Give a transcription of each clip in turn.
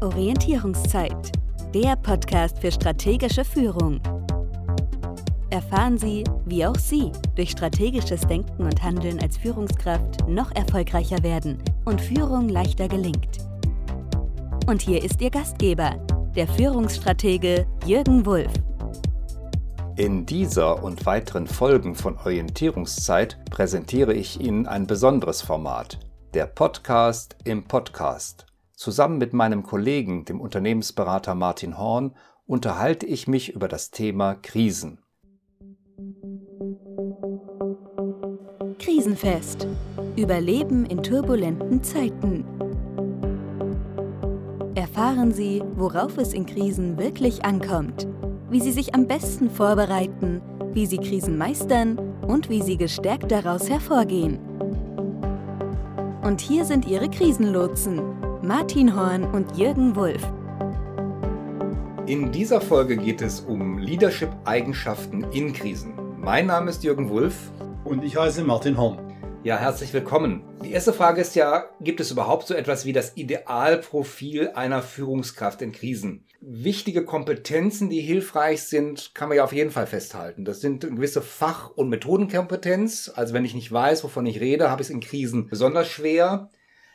Orientierungszeit, der Podcast für strategische Führung. Erfahren Sie, wie auch Sie durch strategisches Denken und Handeln als Führungskraft noch erfolgreicher werden und Führung leichter gelingt. Und hier ist Ihr Gastgeber, der Führungsstratege Jürgen Wulff. In dieser und weiteren Folgen von Orientierungszeit präsentiere ich Ihnen ein besonderes Format, der Podcast im Podcast. Zusammen mit meinem Kollegen, dem Unternehmensberater Martin Horn, unterhalte ich mich über das Thema Krisen. Krisenfest. Überleben in turbulenten Zeiten. Erfahren Sie, worauf es in Krisen wirklich ankommt, wie Sie sich am besten vorbereiten, wie Sie Krisen meistern und wie Sie gestärkt daraus hervorgehen. Und hier sind Ihre Krisenlotsen, Martin Horn und Jürgen Wulff. In dieser Folge geht es um Leadership-Eigenschaften in Krisen. Mein Name ist Jürgen Wulff. Und ich heiße Martin Horn. Ja, herzlich willkommen. Die erste Frage ist ja, gibt es überhaupt so etwas wie das Idealprofil einer Führungskraft in Krisen? Wichtige Kompetenzen, die hilfreich sind, kann man ja auf jeden Fall festhalten. Das sind eine gewisse Fach- und Methodenkompetenz. Also wenn ich nicht weiß, wovon ich rede, habe ich es in Krisen besonders schwer.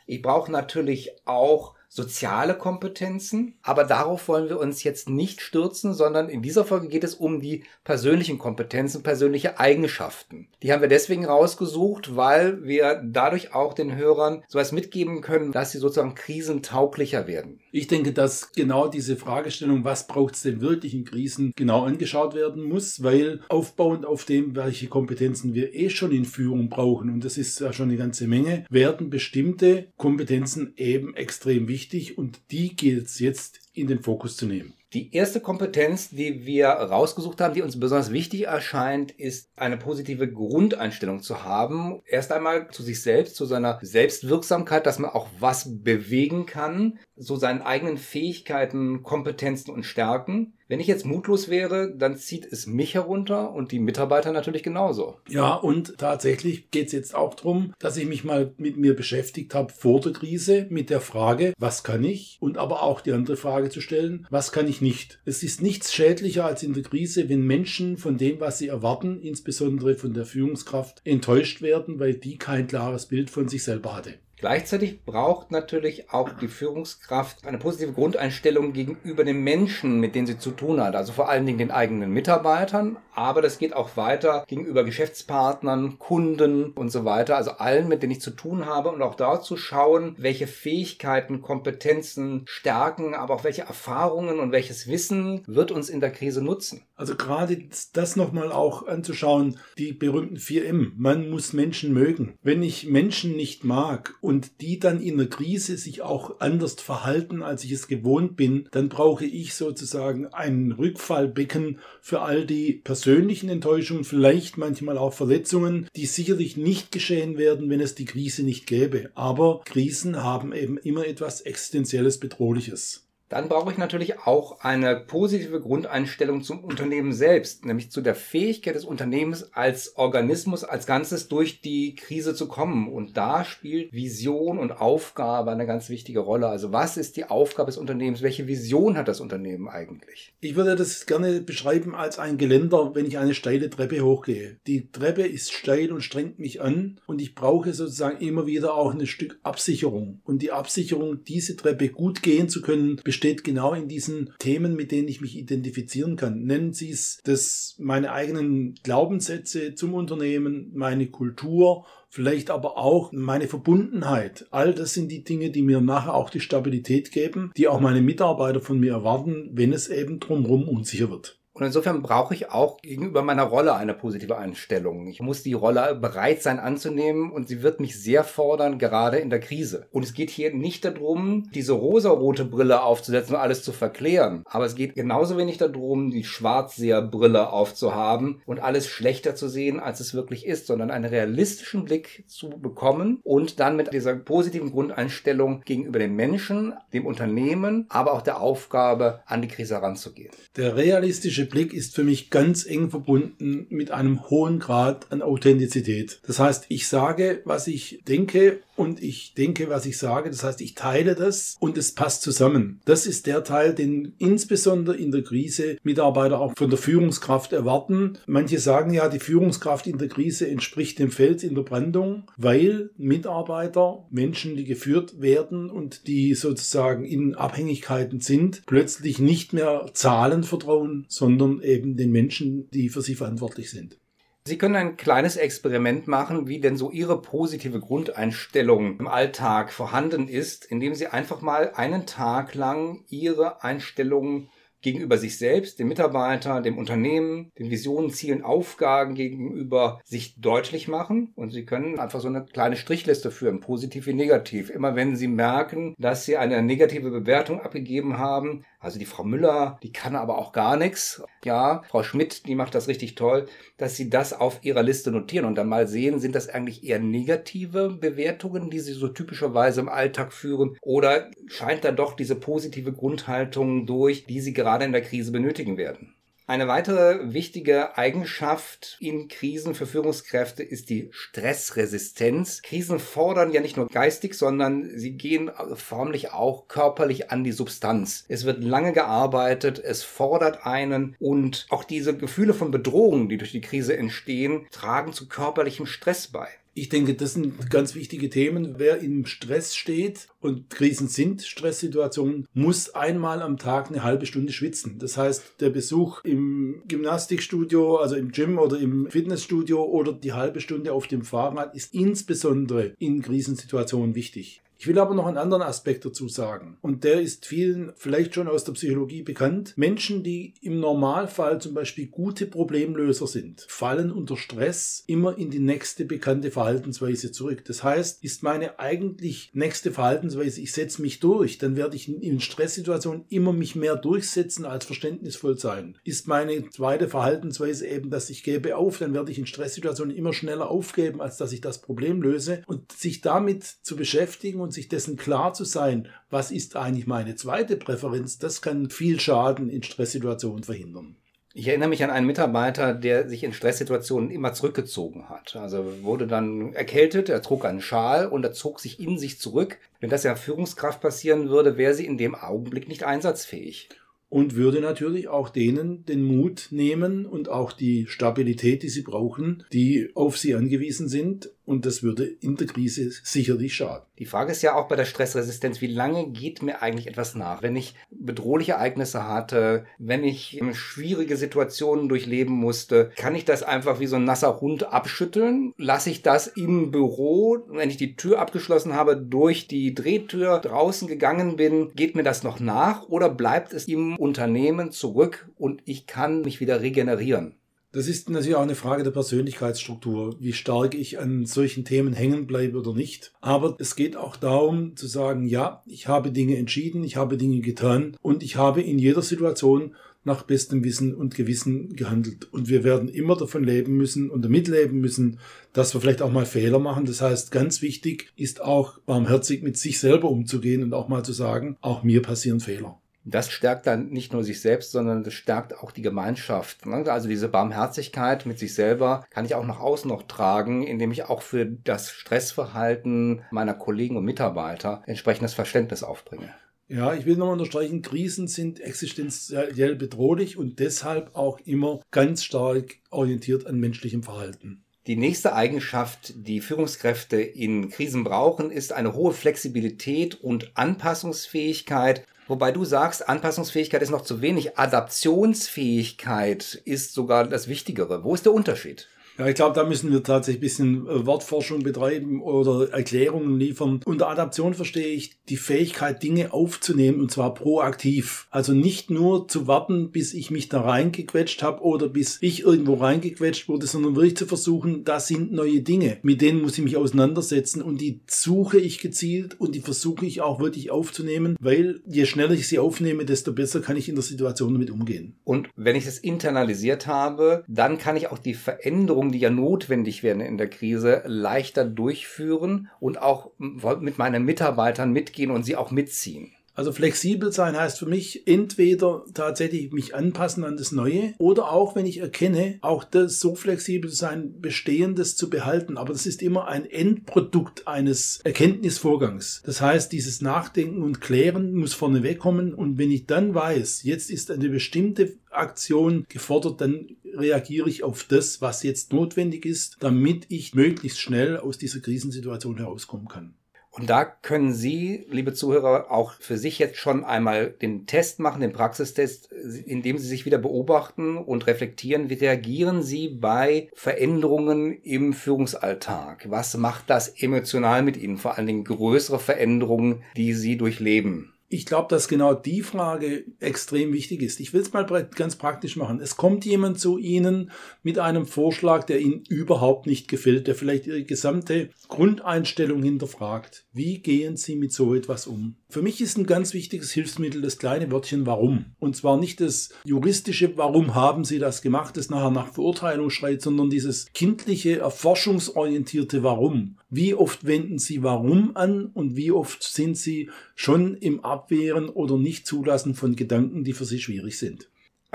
Ich brauche natürlich auch soziale Kompetenzen, aber darauf wollen wir uns jetzt nicht stürzen, sondern in dieser Folge geht es um die persönlichen Kompetenzen, persönliche Eigenschaften. Die haben wir deswegen rausgesucht, weil wir dadurch auch den Hörern sowas mitgeben können, dass sie sozusagen krisentauglicher werden. Ich denke, dass genau diese Fragestellung, was braucht es denn wirklich in Krisen, genau angeschaut werden muss, weil aufbauend auf dem, welche Kompetenzen wir eh schon in Führung brauchen, und das ist ja schon eine ganze Menge, werden bestimmte Kompetenzen eben extrem wichtig wichtig und die gilt es jetzt in den Fokus zu nehmen. Die erste Kompetenz, die wir rausgesucht haben, die uns besonders wichtig erscheint, ist eine positive Grundeinstellung zu haben. Erst einmal zu sich selbst, zu seiner Selbstwirksamkeit, dass man auch was bewegen kann, so seinen eigenen Fähigkeiten, Kompetenzen und Stärken. Wenn ich jetzt mutlos wäre, dann zieht es mich herunter und die Mitarbeiter natürlich genauso. Ja, und tatsächlich geht es jetzt auch darum, dass ich mich mal mit mir beschäftigt habe vor der Krise mit der Frage, was kann ich? Und aber auch die andere Frage zu stellen, was kann ich nicht? Es ist nichts schädlicher als in der Krise, wenn Menschen von dem, was sie erwarten, insbesondere von der Führungskraft, enttäuscht werden, weil die kein klares Bild von sich selber hatte. Gleichzeitig braucht natürlich auch die Führungskraft eine positive Grundeinstellung gegenüber den Menschen, mit denen sie zu tun hat. Also vor allen Dingen den eigenen Mitarbeitern, aber das geht auch weiter gegenüber Geschäftspartnern, Kunden und so weiter. Also allen, mit denen ich zu tun habe und auch dort zu schauen, welche Fähigkeiten, Kompetenzen, Stärken, aber auch welche Erfahrungen und welches Wissen wird uns in der Krise nutzen. Also gerade das nochmal auch anzuschauen, die berühmten 4M. Man muss Menschen mögen. Wenn ich Menschen nicht mag und die dann in der Krise sich auch anders verhalten, als ich es gewohnt bin, dann brauche ich sozusagen ein Rückfallbecken für all die persönlichen Enttäuschungen, vielleicht manchmal auch Verletzungen, die sicherlich nicht geschehen werden, wenn es die Krise nicht gäbe. Aber Krisen haben eben immer etwas Existenzielles Bedrohliches. Dann brauche ich natürlich auch eine positive Grundeinstellung zum Unternehmen selbst, nämlich zu der Fähigkeit des Unternehmens als Organismus, als Ganzes durch die Krise zu kommen. Und da spielt Vision und Aufgabe eine ganz wichtige Rolle. Also was ist die Aufgabe des Unternehmens? Welche Vision hat das Unternehmen eigentlich? Ich würde das gerne beschreiben als ein Geländer, wenn ich eine steile Treppe hochgehe. Die Treppe ist steil und strengt mich an und ich brauche sozusagen immer wieder auch ein Stück Absicherung. Und die Absicherung, diese Treppe gut gehen zu können, steht genau in diesen Themen, mit denen ich mich identifizieren kann. Nennen Sie es das meine eigenen Glaubenssätze zum Unternehmen, meine Kultur, vielleicht aber auch meine Verbundenheit. All das sind die Dinge, die mir nachher auch die Stabilität geben, die auch meine Mitarbeiter von mir erwarten, wenn es eben drumherum unsicher wird. Und insofern brauche ich auch gegenüber meiner Rolle eine positive Einstellung. Ich muss die Rolle bereit sein anzunehmen und sie wird mich sehr fordern, gerade in der Krise. Und es geht hier nicht darum, diese rosarote Brille aufzusetzen und alles zu verklären. Aber es geht genauso wenig darum, die Schwarzseherbrille aufzuhaben und alles schlechter zu sehen, als es wirklich ist, sondern einen realistischen Blick zu bekommen und dann mit dieser positiven Grundeinstellung gegenüber den Menschen, dem Unternehmen, aber auch der Aufgabe an die Krise heranzugehen. Der realistische strategische Blick ist für mich ganz eng verbunden mit einem hohen Grad an Authentizität. Das heißt, ich sage, was ich denke und ich denke, was ich sage. Das heißt, ich teile das und es passt zusammen. Das ist der Teil, den insbesondere in der Krise Mitarbeiter auch von der Führungskraft erwarten. Manche sagen ja, die Führungskraft in der Krise entspricht dem Fels in der Brandung, weil Mitarbeiter, Menschen, die geführt werden und die sozusagen in Abhängigkeiten sind, plötzlich nicht mehr Zahlen vertrauen, sondern eben den Menschen, die für sie verantwortlich sind. Sie können ein kleines Experiment machen, wie denn so Ihre positive Grundeinstellung im Alltag vorhanden ist, indem Sie einfach mal einen Tag lang Ihre Einstellung gegenüber sich selbst, dem Mitarbeiter, dem Unternehmen, den Visionen, Zielen, Aufgaben gegenüber sich deutlich machen. Und Sie können einfach so eine kleine Strichliste führen, positiv wie negativ. Immer wenn Sie merken, dass Sie eine negative Bewertung abgegeben haben, also die Frau Müller, die kann aber auch gar nichts. Ja, Frau Schmidt, die macht das richtig toll, dass Sie das auf Ihrer Liste notieren und dann mal sehen, sind das eigentlich eher negative Bewertungen, die Sie so typischerweise im Alltag führen oder scheint da doch diese positive Grundhaltung durch, die Sie gerade in der Krise benötigen werden? Eine weitere wichtige Eigenschaft in Krisen für Führungskräfte ist die Stressresistenz. Krisen fordern ja nicht nur geistig, sondern sie gehen förmlich auch körperlich an die Substanz. Es wird lange gearbeitet, es fordert einen und auch diese Gefühle von Bedrohung, die durch die Krise entstehen, tragen zu körperlichem Stress bei. Ich denke, das sind ganz wichtige Themen. Wer im Stress steht und Krisen sind Stresssituationen, muss einmal am Tag eine halbe Stunde schwitzen. Das heißt, der Besuch im Gymnastikstudio, also im Gym oder im Fitnessstudio oder die halbe Stunde auf dem Fahrrad ist insbesondere in Krisensituationen wichtig. Ich will aber noch einen anderen Aspekt dazu sagen. Und der ist vielen vielleicht schon aus der Psychologie bekannt. Menschen, die im Normalfall zum Beispiel gute Problemlöser sind, fallen unter Stress immer in die nächste bekannte Verhaltensweise zurück. Das heißt, ist meine eigentlich nächste Verhaltensweise, ich setze mich durch, dann werde ich in Stresssituationen immer mich mehr durchsetzen als verständnisvoll sein. Ist meine zweite Verhaltensweise eben, dass ich gebe auf, dann werde ich in Stresssituationen immer schneller aufgeben, als dass ich das Problem löse. Und sich damit zu beschäftigen und sich dessen klar zu sein, was ist eigentlich meine zweite Präferenz, das kann viel Schaden in Stresssituationen verhindern. Ich erinnere mich an einen Mitarbeiter, der sich in Stresssituationen immer zurückgezogen hat. Also wurde dann erkältet, er trug einen Schal und er zog sich in sich zurück. Wenn das ja Führungskraft passieren würde, wäre sie in dem Augenblick nicht einsatzfähig und würde natürlich auch denen den Mut nehmen und auch die Stabilität, die sie brauchen, die auf sie angewiesen sind. Und das würde in der Krise sicherlich schaden. Die Frage ist ja auch bei der Stressresistenz, wie lange geht mir eigentlich etwas nach? Wenn ich bedrohliche Ereignisse hatte, wenn ich schwierige Situationen durchleben musste, kann ich das einfach wie so ein nasser Hund abschütteln? Lasse ich das im Büro, wenn ich die Tür abgeschlossen habe, durch die Drehtür draußen gegangen bin, geht mir das noch nach oder bleibt es im Unternehmen zurück und ich kann mich wieder regenerieren. Das ist natürlich auch eine Frage der Persönlichkeitsstruktur, wie stark ich an solchen Themen hängen bleibe oder nicht. Aber es geht auch darum zu sagen, ja, ich habe Dinge entschieden, ich habe Dinge getan und ich habe in jeder Situation nach bestem Wissen und Gewissen gehandelt. Und wir werden immer davon leben müssen und damit leben müssen, dass wir vielleicht auch mal Fehler machen. Das heißt, ganz wichtig ist auch barmherzig mit sich selber umzugehen und auch mal zu sagen, auch mir passieren Fehler. Das stärkt dann nicht nur sich selbst, sondern das stärkt auch die Gemeinschaft. Ne? Also diese Barmherzigkeit mit sich selber kann ich auch nach außen noch tragen, indem ich auch für das Stressverhalten meiner Kollegen und Mitarbeiter entsprechendes Verständnis aufbringe. Ja, ich will nochmal unterstreichen, Krisen sind existenziell bedrohlich und deshalb auch immer ganz stark orientiert an menschlichem Verhalten. Die nächste Eigenschaft, die Führungskräfte in Krisen brauchen, ist eine hohe Flexibilität und Anpassungsfähigkeit Wobei du sagst, Anpassungsfähigkeit ist noch zu wenig. Adaptionsfähigkeit ist sogar das Wichtigere. Wo ist der Unterschied? Ja, ich glaube, da müssen wir tatsächlich ein bisschen äh, Wortforschung betreiben oder Erklärungen liefern. Unter Adaption verstehe ich die Fähigkeit, Dinge aufzunehmen und zwar proaktiv. Also nicht nur zu warten, bis ich mich da reingequetscht habe oder bis ich irgendwo reingequetscht wurde, sondern wirklich zu versuchen, da sind neue Dinge. Mit denen muss ich mich auseinandersetzen und die suche ich gezielt und die versuche ich auch wirklich aufzunehmen, weil je schneller ich sie aufnehme, desto besser kann ich in der Situation damit umgehen. Und wenn ich es internalisiert habe, dann kann ich auch die Veränderung Veränderungen, die ja notwendig werden in der Krise, leichter durchführen und auch mit meinen Mitarbeitern mitgehen und sie auch mitziehen. Also flexibel sein heißt für mich entweder tatsächlich mich anpassen an das Neue oder auch, wenn ich erkenne, auch das so flexibel sein, Bestehendes zu behalten. Aber das ist immer ein Endprodukt eines Erkenntnisvorgangs. Das heißt, dieses Nachdenken und Klären muss vorne wegkommen und wenn ich dann weiß, jetzt ist eine bestimmte Aktion gefordert, dann reagiere ich auf das, was jetzt notwendig ist, damit ich möglichst schnell aus dieser Krisensituation herauskommen kann. Und da können Sie, liebe Zuhörer, auch für sich jetzt schon einmal den Test machen, den Praxistest, indem Sie sich wieder beobachten und reflektieren, wie reagieren Sie bei Veränderungen im Führungsalltag? Was macht das emotional mit Ihnen? Vor allen Dingen größere Veränderungen, die Sie durchleben. Ich glaube, dass genau die Frage extrem wichtig ist. Ich will es mal ganz praktisch machen. Es kommt jemand zu Ihnen mit einem Vorschlag, der Ihnen überhaupt nicht gefällt, der vielleicht Ihre gesamte Grundeinstellung hinterfragt. Wie gehen Sie mit so etwas um? Für mich ist ein ganz wichtiges Hilfsmittel das kleine Wörtchen Warum. Und zwar nicht das juristische Warum haben Sie das gemacht, das nachher nach Verurteilung schreit, sondern dieses kindliche, erforschungsorientierte Warum. Wie oft wenden Sie Warum an und wie oft sind Sie schon im Abwehren oder Nicht-Zulassen von Gedanken, die für Sie schwierig sind?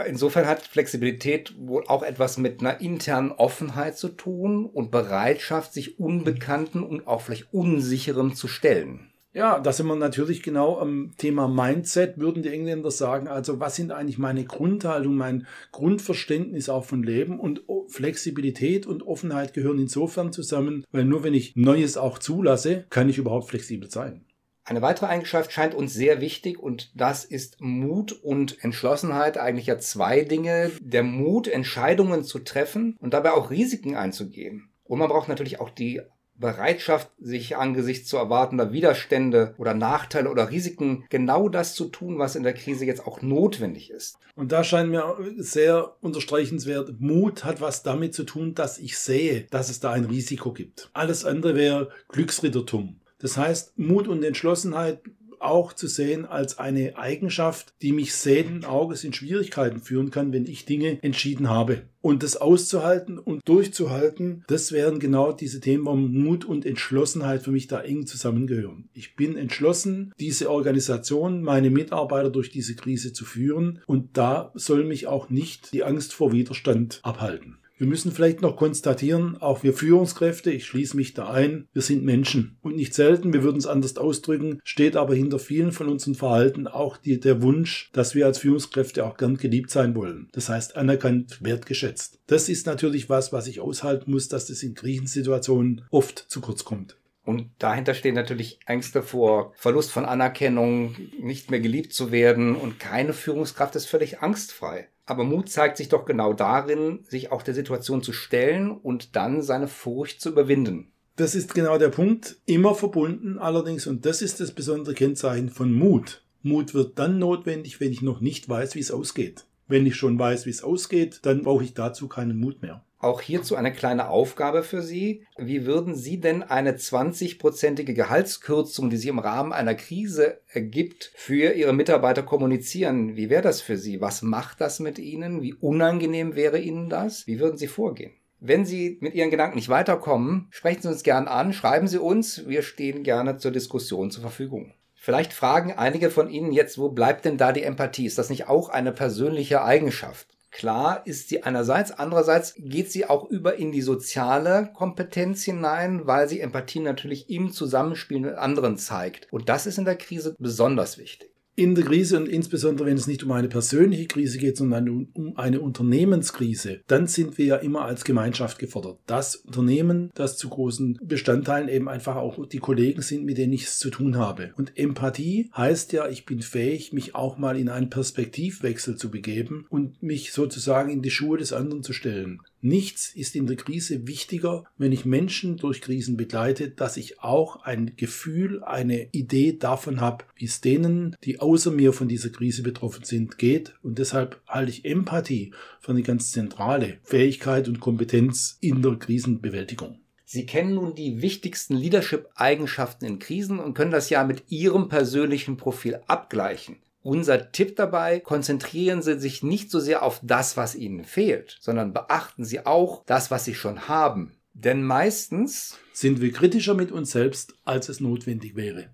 Insofern hat Flexibilität wohl auch etwas mit einer internen Offenheit zu tun und Bereitschaft, sich Unbekannten und auch vielleicht Unsicherem zu stellen. Ja, da sind wir natürlich genau am Thema Mindset, würden die Engländer sagen. Also was sind eigentlich meine Grundhaltung, mein Grundverständnis auch von Leben und Flexibilität und Offenheit gehören insofern zusammen, weil nur wenn ich Neues auch zulasse, kann ich überhaupt flexibel sein. Eine weitere Eigenschaft scheint uns sehr wichtig und das ist Mut und Entschlossenheit. Eigentlich ja zwei Dinge. Der Mut, Entscheidungen zu treffen und dabei auch Risiken einzugehen. Und man braucht natürlich auch die Bereitschaft, sich angesichts zu erwartender Widerstände oder Nachteile oder Risiken genau das zu tun, was in der Krise jetzt auch notwendig ist. Und da scheint mir sehr unterstreichenswert, Mut hat was damit zu tun, dass ich sehe, dass es da ein Risiko gibt. Alles andere wäre Glücksrittertum. Das heißt, Mut und Entschlossenheit auch zu sehen als eine Eigenschaft, die mich sehenden Auges in Schwierigkeiten führen kann, wenn ich Dinge entschieden habe. Und das auszuhalten und durchzuhalten, das wären genau diese Themen, wo Mut und Entschlossenheit für mich da eng zusammengehören. Ich bin entschlossen, diese Organisation, meine Mitarbeiter durch diese Krise zu führen und da soll mich auch nicht die Angst vor Widerstand abhalten. Wir müssen vielleicht noch konstatieren, auch wir Führungskräfte, ich schließe mich da ein, wir sind Menschen. Und nicht selten, wir würden es anders ausdrücken, steht aber hinter vielen von unseren Verhalten auch die, der Wunsch, dass wir als Führungskräfte auch gern geliebt sein wollen. Das heißt, anerkannt, wertgeschätzt. Das ist natürlich was, was ich aushalten muss, dass das in Krisensituationen oft zu kurz kommt. Und dahinter stehen natürlich Ängste vor Verlust von Anerkennung, nicht mehr geliebt zu werden und keine Führungskraft ist völlig angstfrei. Aber Mut zeigt sich doch genau darin, sich auch der Situation zu stellen und dann seine Furcht zu überwinden. Das ist genau der Punkt, immer verbunden allerdings, und das ist das besondere Kennzeichen von Mut. Mut wird dann notwendig, wenn ich noch nicht weiß, wie es ausgeht. Wenn ich schon weiß, wie es ausgeht, dann brauche ich dazu keinen Mut mehr. Auch hierzu eine kleine Aufgabe für Sie. Wie würden Sie denn eine 20-prozentige Gehaltskürzung, die sich im Rahmen einer Krise ergibt, für Ihre Mitarbeiter kommunizieren? Wie wäre das für Sie? Was macht das mit Ihnen? Wie unangenehm wäre Ihnen das? Wie würden Sie vorgehen? Wenn Sie mit Ihren Gedanken nicht weiterkommen, sprechen Sie uns gern an, schreiben Sie uns. Wir stehen gerne zur Diskussion zur Verfügung. Vielleicht fragen einige von Ihnen jetzt, wo bleibt denn da die Empathie? Ist das nicht auch eine persönliche Eigenschaft? Klar ist sie einerseits, andererseits geht sie auch über in die soziale Kompetenz hinein, weil sie Empathie natürlich im Zusammenspiel mit anderen zeigt. Und das ist in der Krise besonders wichtig in der Krise und insbesondere wenn es nicht um eine persönliche Krise geht, sondern um eine Unternehmenskrise, dann sind wir ja immer als Gemeinschaft gefordert. Das Unternehmen, das zu großen Bestandteilen eben einfach auch die Kollegen sind, mit denen ich es zu tun habe. Und Empathie heißt ja, ich bin fähig, mich auch mal in einen Perspektivwechsel zu begeben und mich sozusagen in die Schuhe des anderen zu stellen. Nichts ist in der Krise wichtiger, wenn ich Menschen durch Krisen begleite, dass ich auch ein Gefühl, eine Idee davon habe, wie es denen, die außer mir von dieser Krise betroffen sind, geht. Und deshalb halte ich Empathie für eine ganz zentrale Fähigkeit und Kompetenz in der Krisenbewältigung. Sie kennen nun die wichtigsten Leadership-Eigenschaften in Krisen und können das ja mit Ihrem persönlichen Profil abgleichen. Unser Tipp dabei, konzentrieren Sie sich nicht so sehr auf das, was Ihnen fehlt, sondern beachten Sie auch das, was Sie schon haben. Denn meistens sind wir kritischer mit uns selbst, als es notwendig wäre.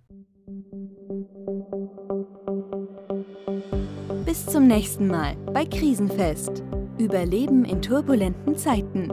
Bis zum nächsten Mal bei Krisenfest. Überleben in turbulenten Zeiten.